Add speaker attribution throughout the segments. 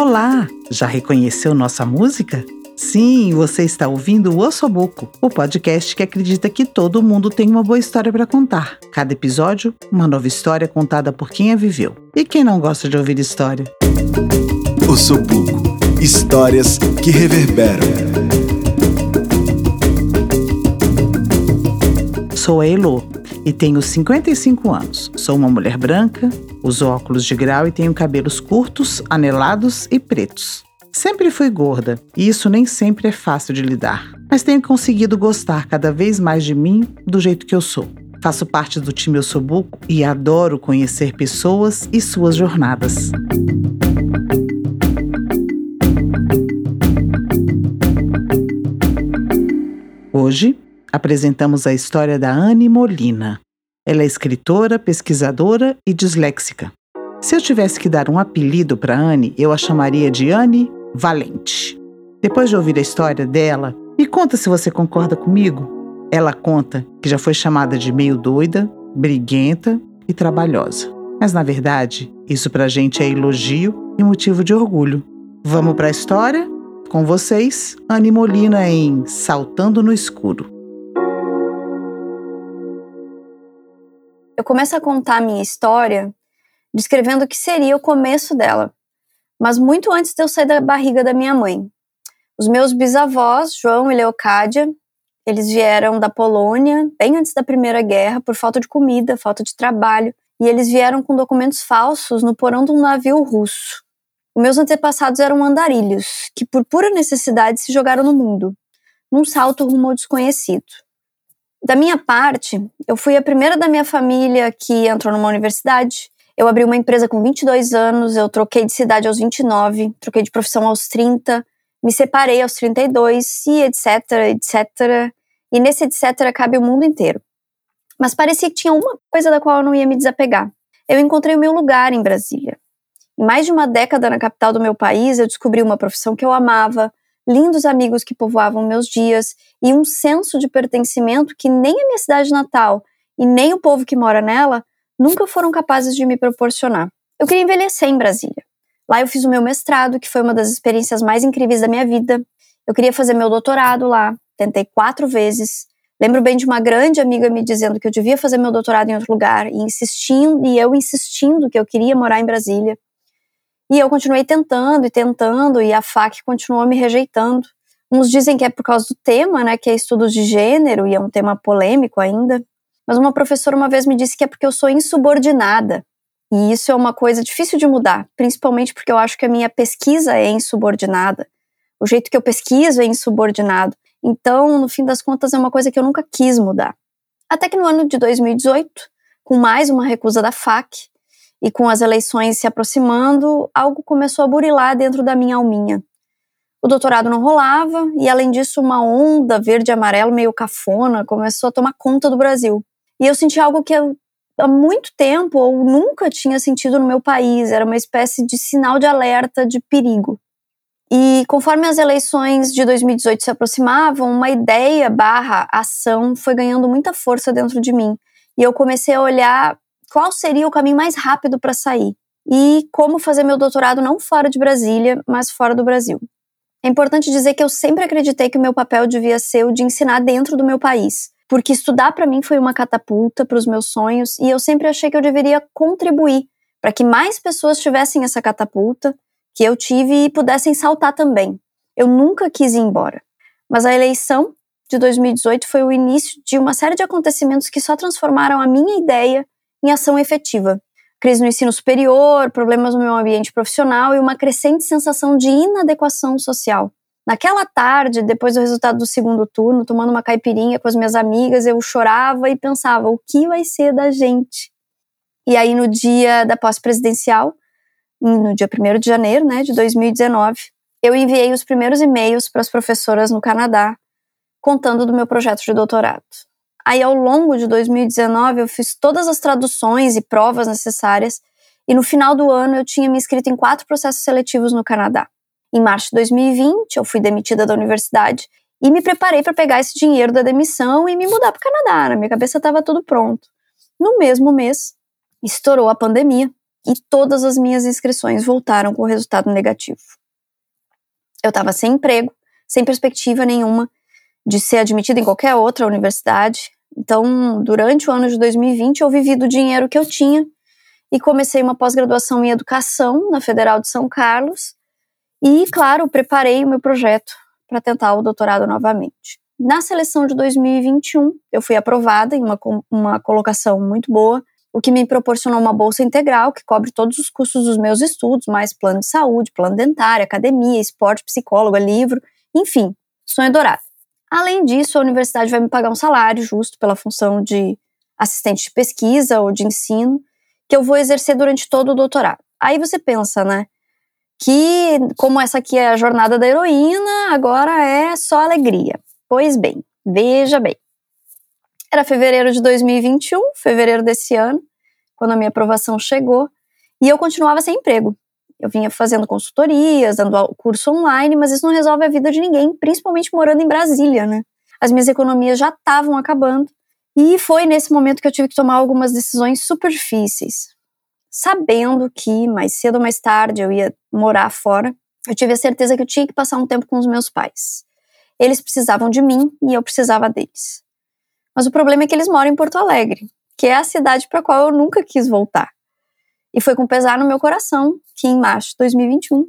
Speaker 1: Olá! Já reconheceu nossa música? Sim, você está ouvindo o Ossobuco, o podcast que acredita que todo mundo tem uma boa história para contar. Cada episódio, uma nova história contada por quem a viveu. E quem não gosta de ouvir história?
Speaker 2: Ossobuco. Histórias que reverberam.
Speaker 1: Sou a Elo e tenho 55 anos. Sou uma mulher branca, uso óculos de grau e tenho cabelos curtos, anelados e pretos. Sempre fui gorda e isso nem sempre é fácil de lidar, mas tenho conseguido gostar cada vez mais de mim do jeito que eu sou. Faço parte do time Eu Sou Buco e adoro conhecer pessoas e suas jornadas. Hoje apresentamos a história da Anne Molina. Ela é escritora, pesquisadora e disléxica. Se eu tivesse que dar um apelido para Anne, eu a chamaria de Anne Valente. Depois de ouvir a história dela, me conta se você concorda comigo. Ela conta que já foi chamada de meio doida, briguenta e trabalhosa. Mas na verdade, isso pra gente é elogio e motivo de orgulho. Vamos para a história? Com vocês, Anne Molina em Saltando no Escuro.
Speaker 3: Eu começo a contar a minha história descrevendo o que seria o começo dela, mas muito antes de eu sair da barriga da minha mãe. Os meus bisavós, João e Leocádia, eles vieram da Polônia bem antes da Primeira Guerra por falta de comida, falta de trabalho, e eles vieram com documentos falsos no porão de um navio russo. Os meus antepassados eram andarilhos, que por pura necessidade se jogaram no mundo, num salto rumo ao desconhecido. Da minha parte, eu fui a primeira da minha família que entrou numa universidade, eu abri uma empresa com 22 anos, eu troquei de cidade aos 29, troquei de profissão aos 30, me separei aos 32 e etc, etc. E nesse etc cabe o mundo inteiro. Mas parecia que tinha uma coisa da qual eu não ia me desapegar. Eu encontrei o meu lugar em Brasília. Em mais de uma década na capital do meu país, eu descobri uma profissão que eu amava, lindos amigos que povoavam meus dias e um senso de pertencimento que nem a minha cidade natal e nem o povo que mora nela nunca foram capazes de me proporcionar. Eu queria envelhecer em Brasília. Lá eu fiz o meu mestrado, que foi uma das experiências mais incríveis da minha vida. Eu queria fazer meu doutorado lá, tentei quatro vezes. Lembro bem de uma grande amiga me dizendo que eu devia fazer meu doutorado em outro lugar e insistindo, e eu insistindo que eu queria morar em Brasília. E eu continuei tentando e tentando, e a FAC continuou me rejeitando. Uns dizem que é por causa do tema, né, que é estudos de gênero, e é um tema polêmico ainda. Mas uma professora uma vez me disse que é porque eu sou insubordinada. E isso é uma coisa difícil de mudar, principalmente porque eu acho que a minha pesquisa é insubordinada. O jeito que eu pesquiso é insubordinado. Então, no fim das contas, é uma coisa que eu nunca quis mudar. Até que no ano de 2018, com mais uma recusa da FAC e com as eleições se aproximando, algo começou a burilar dentro da minha alminha. O doutorado não rolava e, além disso, uma onda verde e amarelo meio cafona começou a tomar conta do Brasil. E eu senti algo que eu, há muito tempo ou nunca tinha sentido no meu país. Era uma espécie de sinal de alerta de perigo. E conforme as eleições de 2018 se aproximavam, uma ideia barra ação foi ganhando muita força dentro de mim. E eu comecei a olhar qual seria o caminho mais rápido para sair. E como fazer meu doutorado não fora de Brasília, mas fora do Brasil. É importante dizer que eu sempre acreditei que o meu papel devia ser o de ensinar dentro do meu país porque estudar para mim foi uma catapulta para os meus sonhos e eu sempre achei que eu deveria contribuir para que mais pessoas tivessem essa catapulta que eu tive e pudessem saltar também. Eu nunca quis ir embora. Mas a eleição de 2018 foi o início de uma série de acontecimentos que só transformaram a minha ideia em ação efetiva. Crise no ensino superior, problemas no meu ambiente profissional e uma crescente sensação de inadequação social. Naquela tarde, depois do resultado do segundo turno, tomando uma caipirinha com as minhas amigas, eu chorava e pensava: o que vai ser da gente? E aí, no dia da pós-presidencial, no dia 1 de janeiro né, de 2019, eu enviei os primeiros e-mails para as professoras no Canadá, contando do meu projeto de doutorado. Aí, ao longo de 2019, eu fiz todas as traduções e provas necessárias, e no final do ano eu tinha me inscrito em quatro processos seletivos no Canadá. Em março de 2020, eu fui demitida da universidade e me preparei para pegar esse dinheiro da demissão e me mudar para o Canadá. Na minha cabeça estava tudo pronto. No mesmo mês, estourou a pandemia e todas as minhas inscrições voltaram com resultado negativo. Eu estava sem emprego, sem perspectiva nenhuma de ser admitida em qualquer outra universidade. Então, durante o ano de 2020, eu vivi do dinheiro que eu tinha e comecei uma pós-graduação em educação na Federal de São Carlos. E, claro, preparei o meu projeto para tentar o doutorado novamente. Na seleção de 2021, eu fui aprovada em uma, uma colocação muito boa, o que me proporcionou uma bolsa integral que cobre todos os custos dos meus estudos, mais plano de saúde, plano dentário, academia, esporte, psicóloga, livro, enfim, sonho dourado. Além disso, a universidade vai me pagar um salário justo pela função de assistente de pesquisa ou de ensino, que eu vou exercer durante todo o doutorado. Aí você pensa, né? Que como essa aqui é a jornada da heroína, agora é só alegria. Pois bem, veja bem. Era fevereiro de 2021, fevereiro desse ano, quando a minha aprovação chegou, e eu continuava sem emprego. Eu vinha fazendo consultorias, dando curso online, mas isso não resolve a vida de ninguém, principalmente morando em Brasília, né? As minhas economias já estavam acabando, e foi nesse momento que eu tive que tomar algumas decisões super difíceis. Sabendo que mais cedo ou mais tarde eu ia morar fora, eu tive a certeza que eu tinha que passar um tempo com os meus pais. Eles precisavam de mim e eu precisava deles. Mas o problema é que eles moram em Porto Alegre, que é a cidade para a qual eu nunca quis voltar. E foi com pesar no meu coração que em março de 2021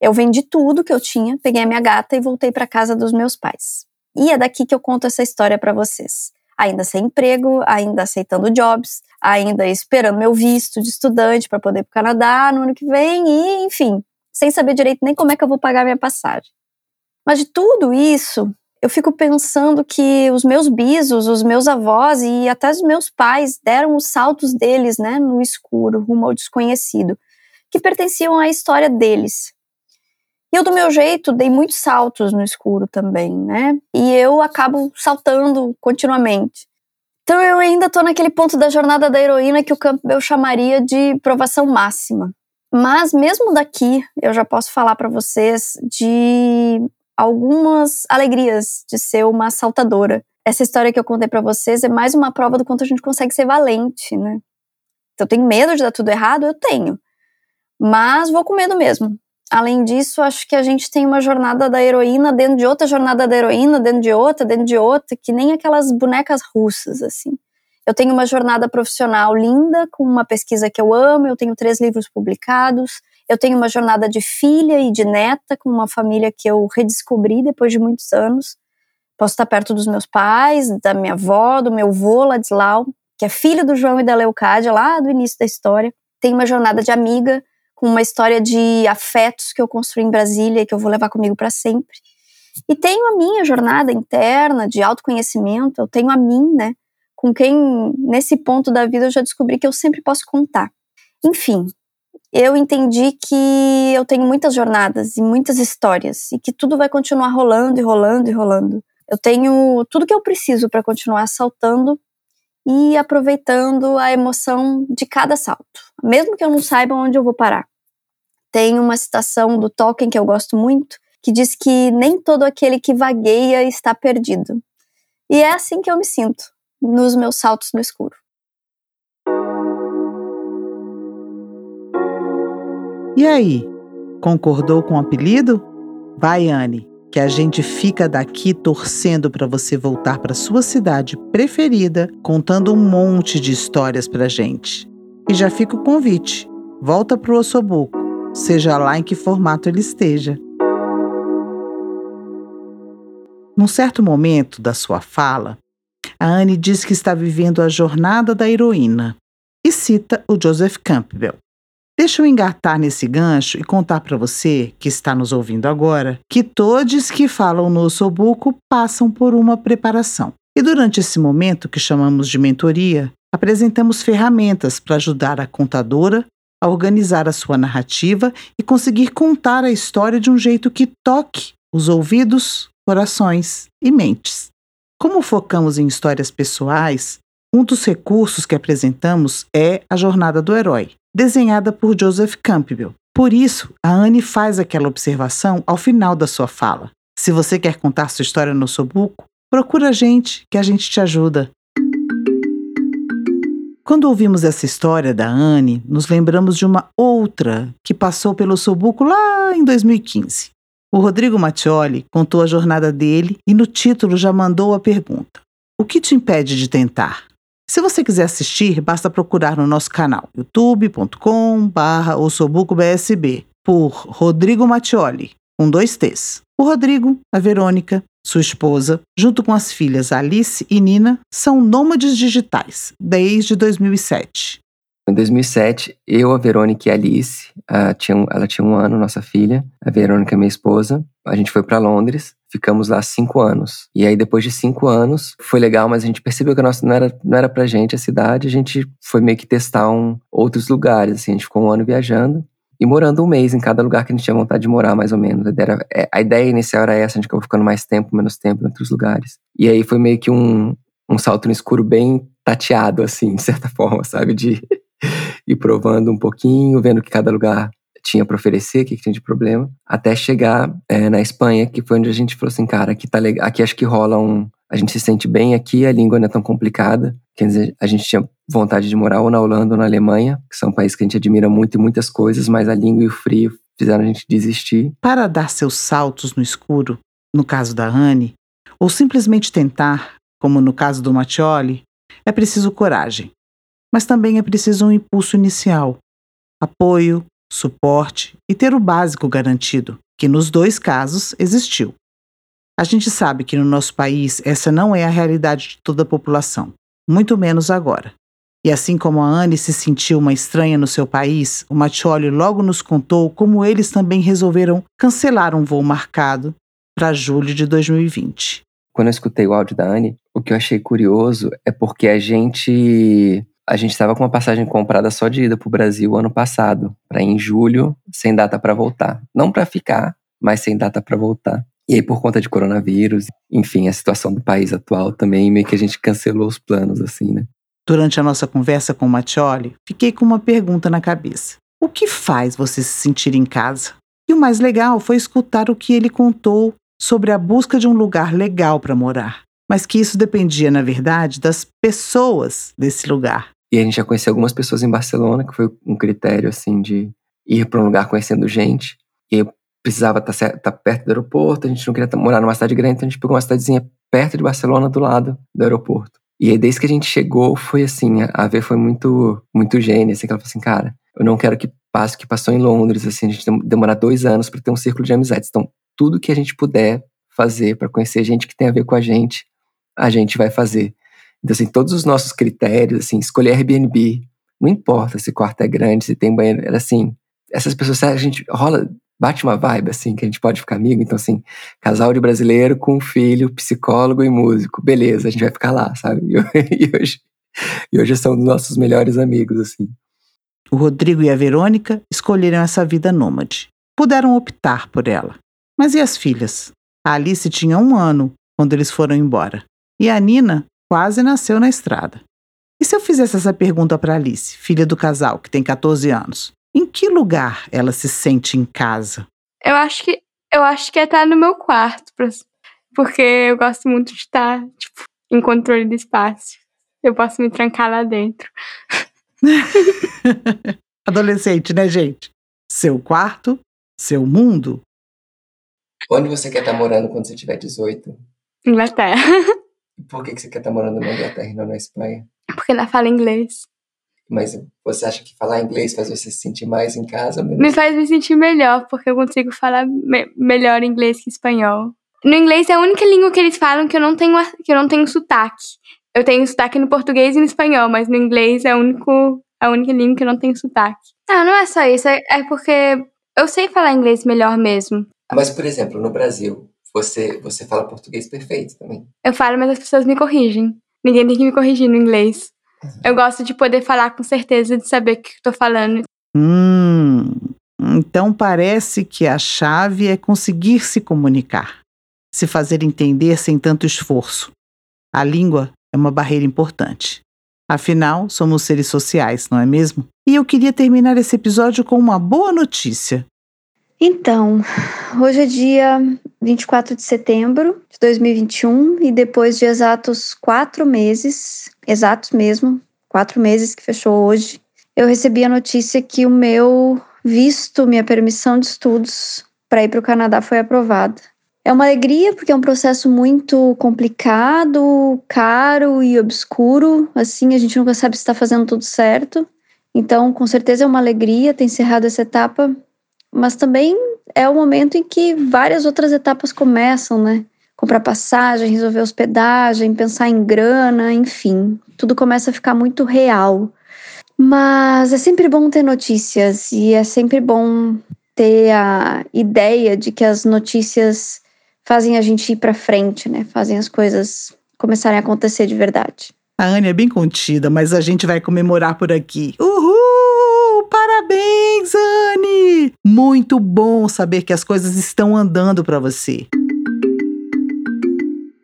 Speaker 3: eu vendi tudo que eu tinha, peguei a minha gata e voltei para casa dos meus pais. E é daqui que eu conto essa história para vocês. Ainda sem emprego, ainda aceitando jobs, ainda esperando meu visto de estudante para poder ir para o Canadá no ano que vem e, enfim, sem saber direito nem como é que eu vou pagar minha passagem. Mas de tudo isso, eu fico pensando que os meus bisos, os meus avós e até os meus pais deram os saltos deles, né, no escuro, rumo ao desconhecido, que pertenciam à história deles. E eu, do meu jeito, dei muitos saltos no escuro também, né? E eu acabo saltando continuamente. Então eu ainda tô naquele ponto da jornada da heroína que o Campbell chamaria de provação máxima. Mas mesmo daqui, eu já posso falar para vocês de algumas alegrias de ser uma saltadora. Essa história que eu contei para vocês é mais uma prova do quanto a gente consegue ser valente, né? Então, eu tenho medo de dar tudo errado? Eu tenho. Mas vou com medo mesmo. Além disso, acho que a gente tem uma jornada da heroína dentro de outra jornada da heroína, dentro de outra, dentro de outra, que nem aquelas bonecas russas, assim. Eu tenho uma jornada profissional linda, com uma pesquisa que eu amo, eu tenho três livros publicados, eu tenho uma jornada de filha e de neta com uma família que eu redescobri depois de muitos anos. Posso estar perto dos meus pais, da minha avó, do meu avô Ladislau, que é filho do João e da Leucádia, lá do início da história. Tenho uma jornada de amiga com uma história de afetos que eu construí em Brasília e que eu vou levar comigo para sempre. E tenho a minha jornada interna de autoconhecimento, eu tenho a mim, né? Com quem, nesse ponto da vida, eu já descobri que eu sempre posso contar. Enfim, eu entendi que eu tenho muitas jornadas e muitas histórias e que tudo vai continuar rolando e rolando e rolando. Eu tenho tudo que eu preciso para continuar saltando e aproveitando a emoção de cada salto, mesmo que eu não saiba onde eu vou parar. Tem uma citação do Tolkien que eu gosto muito, que diz que nem todo aquele que vagueia está perdido. E é assim que eu me sinto nos meus saltos no escuro.
Speaker 1: E aí, concordou com o apelido? Vai, Anne, que a gente fica daqui torcendo para você voltar para sua cidade preferida, contando um monte de histórias pra gente. E já fica o convite. Volta pro Ossobuco, seja lá em que formato ele esteja. Num certo momento da sua fala, a Anne diz que está vivendo a jornada da heroína e cita o Joseph Campbell. Deixa eu engatar nesse gancho e contar para você, que está nos ouvindo agora, que todos que falam no ossobuco passam por uma preparação. E durante esse momento, que chamamos de mentoria, apresentamos ferramentas para ajudar a contadora a organizar a sua narrativa e conseguir contar a história de um jeito que toque os ouvidos, corações e mentes. Como focamos em histórias pessoais, um dos recursos que apresentamos é a jornada do herói, desenhada por Joseph Campbell. Por isso, a Anne faz aquela observação ao final da sua fala. Se você quer contar sua história no Sobuco, procura a gente, que a gente te ajuda. Quando ouvimos essa história da Anne, nos lembramos de uma outra que passou pelo Sobuco lá em 2015. O Rodrigo Mattioli contou a jornada dele e no título já mandou a pergunta: O que te impede de tentar? Se você quiser assistir, basta procurar no nosso canal youtube.com/ossobucobsb por Rodrigo Mattioli, com dois T's. O Rodrigo, a Verônica, sua esposa, junto com as filhas Alice e Nina, são nômades digitais desde 2007.
Speaker 4: Em 2007, eu, a Verônica e a Alice, a, tinha, ela tinha um ano, nossa filha, a Verônica, minha esposa, a gente foi para Londres, ficamos lá cinco anos. E aí, depois de cinco anos, foi legal, mas a gente percebeu que a nossa não era, não era pra gente a cidade, a gente foi meio que testar um, outros lugares, assim, a gente ficou um ano viajando e morando um mês em cada lugar que a gente tinha vontade de morar, mais ou menos. A ideia, é, a ideia inicial era essa, a gente acabou ficando mais tempo, menos tempo em outros lugares. E aí foi meio que um, um salto no escuro bem tateado, assim, de certa forma, sabe? De ir provando um pouquinho, vendo que cada lugar tinha para oferecer, o que, que, tinha de problema, até chegar é, na Espanha, que foi onde a gente falou assim, cara, aqui tá legal, aqui acho que rola um, a gente se sente bem aqui, a língua não é tão complicada, quer dizer, a gente tinha vontade de morar ou na Holanda ou na Alemanha, que são países que a gente admira muito e muitas coisas, mas a língua e o frio fizeram a gente desistir.
Speaker 1: Para dar seus saltos no escuro, no caso da Anne, ou simplesmente tentar, como no caso do Mattioli, é preciso coragem. Mas também é preciso um impulso inicial, apoio, suporte e ter o básico garantido, que nos dois casos existiu. A gente sabe que no nosso país essa não é a realidade de toda a população, muito menos agora. E assim como a Anne se sentiu uma estranha no seu país, o Mattioli logo nos contou como eles também resolveram cancelar um voo marcado para julho de 2020.
Speaker 4: Quando eu escutei o áudio da Anne, o que eu achei curioso é porque a gente a gente estava com uma passagem comprada só de ida para o Brasil ano passado, para em julho, sem data para voltar. Não para ficar, mas sem data para voltar. E aí, por conta de coronavírus, enfim, a situação do país atual também, meio que a gente cancelou os planos, assim, né?
Speaker 1: Durante a nossa conversa com o Mattioli, fiquei com uma pergunta na cabeça. O que faz você se sentir em casa? E o mais legal foi escutar o que ele contou sobre a busca de um lugar legal para morar, mas que isso dependia, na verdade, das pessoas desse lugar.
Speaker 4: E a gente já conheceu algumas pessoas em Barcelona, que foi um critério, assim, de ir para um lugar conhecendo gente. E eu precisava estar tá, tá perto do aeroporto, a gente não queria morar numa cidade grande, então a gente pegou uma cidadezinha perto de Barcelona, do lado do aeroporto. E aí, desde que a gente chegou, foi assim, a Ave foi muito, muito gênia, assim, que ela falou assim, cara, eu não quero que passe o que passou em Londres, assim, a gente demorar dois anos para ter um círculo de amizades. Então, tudo que a gente puder fazer para conhecer gente que tem a ver com a gente, a gente vai fazer. Então, assim, todos os nossos critérios, assim, escolher Airbnb, não importa se o quarto é grande, se tem banheiro, era assim, essas pessoas, a gente rola, bate uma vibe, assim, que a gente pode ficar amigo. Então, assim, casal de brasileiro com filho, psicólogo e músico. Beleza, a gente vai ficar lá, sabe? E, hoje, e hoje são nossos melhores amigos, assim.
Speaker 1: O Rodrigo e a Verônica escolheram essa vida nômade. Puderam optar por ela. Mas e as filhas? A Alice tinha um ano quando eles foram embora. E a Nina quase nasceu na estrada. E se eu fizesse essa pergunta para Alice, filha do casal, que tem 14 anos? Em que lugar ela se sente em casa?
Speaker 5: Eu acho que eu acho que é estar no meu quarto, porque eu gosto muito de estar tipo, em controle do espaço. Eu posso me trancar lá dentro.
Speaker 1: Adolescente, né, gente? Seu quarto, seu mundo.
Speaker 4: Onde você quer estar morando quando você tiver 18?
Speaker 5: Inglaterra.
Speaker 4: Por que você quer estar morando na Inglaterra e não na Espanha?
Speaker 5: Porque ela fala inglês.
Speaker 4: Mas você acha que falar inglês faz você se sentir mais em casa?
Speaker 5: Me faz me sentir melhor, porque eu consigo falar me melhor inglês que espanhol. No inglês é a única língua que eles falam que eu não tenho, que eu não tenho sotaque. Eu tenho sotaque no português e no espanhol, mas no inglês é a, único, a única língua que eu não tenho sotaque. Não, não é só isso. É, é porque eu sei falar inglês melhor mesmo.
Speaker 4: Mas, por exemplo, no Brasil, você, você fala português perfeito também.
Speaker 5: Eu falo, mas as pessoas me corrigem. Ninguém tem que me corrigir no inglês. Eu gosto de poder falar com certeza, de saber o que estou falando.
Speaker 1: Hum, então parece que a chave é conseguir se comunicar, se fazer entender sem tanto esforço. A língua é uma barreira importante. Afinal, somos seres sociais, não é mesmo? E eu queria terminar esse episódio com uma boa notícia.
Speaker 3: Então, hoje é dia 24 de setembro de 2021 e depois de exatos quatro meses, exatos mesmo,
Speaker 6: quatro meses que fechou hoje, eu recebi a notícia que o meu visto, minha permissão de estudos para ir para o Canadá foi aprovada. É uma alegria porque é um processo muito complicado, caro e obscuro. Assim, a gente nunca sabe se está fazendo tudo certo. Então, com certeza é uma alegria ter encerrado essa etapa, mas também é o momento em que várias outras etapas começam, né? Comprar passagem, resolver hospedagem, pensar em grana, enfim, tudo começa a ficar muito real. Mas é sempre bom ter notícias e é sempre bom ter a ideia de que as notícias fazem a gente ir para frente, né? Fazem as coisas começarem a acontecer de verdade.
Speaker 1: A Anne é bem contida, mas a gente vai comemorar por aqui. Uhul! Parabéns, Anne! Muito bom saber que as coisas estão andando para você.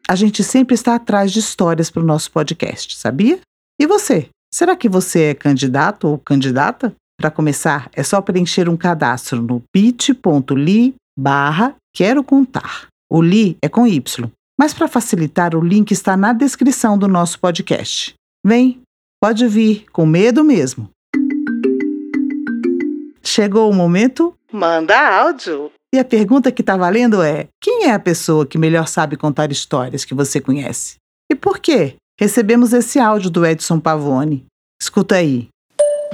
Speaker 1: A gente sempre está atrás de histórias para o nosso podcast, sabia? E você? Será que você é candidato ou candidata? Para começar, é só preencher um cadastro no bit.ly barra quero contar. O li é com Y, mas para facilitar o link está na descrição do nosso podcast. Vem, pode vir, com medo mesmo. Chegou o momento? Manda áudio! E a pergunta que está valendo é: quem é a pessoa que melhor sabe contar histórias que você conhece? E por quê? Recebemos esse áudio do Edson Pavone. Escuta aí.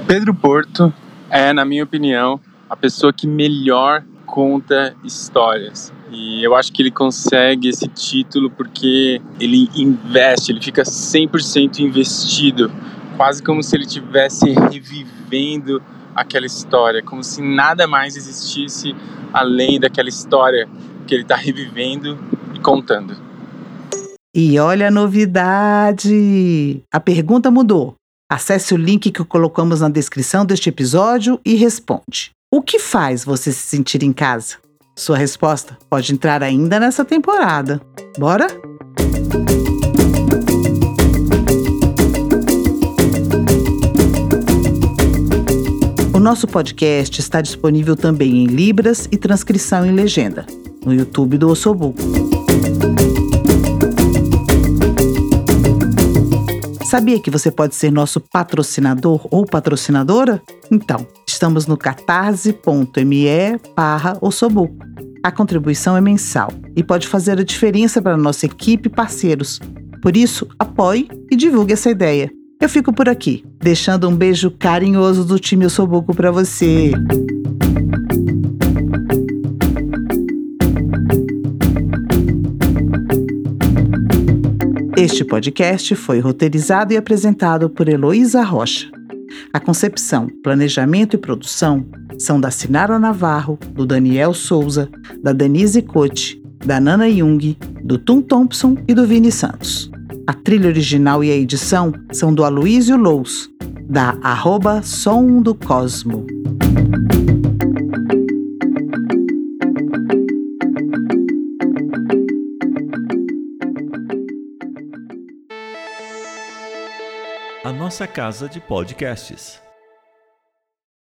Speaker 7: Pedro Porto é, na minha opinião, a pessoa que melhor conta histórias. E eu acho que ele consegue esse título porque ele investe, ele fica 100% investido, quase como se ele estivesse revivendo aquela história, como se nada mais existisse além daquela história que ele está revivendo e contando.
Speaker 1: E olha a novidade! A pergunta mudou. Acesse o link que colocamos na descrição deste episódio e responde. O que faz você se sentir em casa? Sua resposta pode entrar ainda nessa temporada. Bora? Nosso podcast está disponível também em Libras e transcrição em legenda, no YouTube do Ossobuco. Sabia que você pode ser nosso patrocinador ou patrocinadora? Então, estamos no catarse.me barra A contribuição é mensal e pode fazer a diferença para a nossa equipe e parceiros. Por isso, apoie e divulgue essa ideia. Eu fico por aqui, deixando um beijo carinhoso do time Ossobuco para você. Este podcast foi roteirizado e apresentado por Heloísa Rocha. A concepção, planejamento e produção são da Sinara Navarro, do Daniel Souza, da Denise Cote, da Nana Jung, do Tum Thompson e do Vini Santos. A trilha original e a edição são do Aloísio Lous, da arroba Som do Cosmo.
Speaker 8: a nossa casa de podcasts.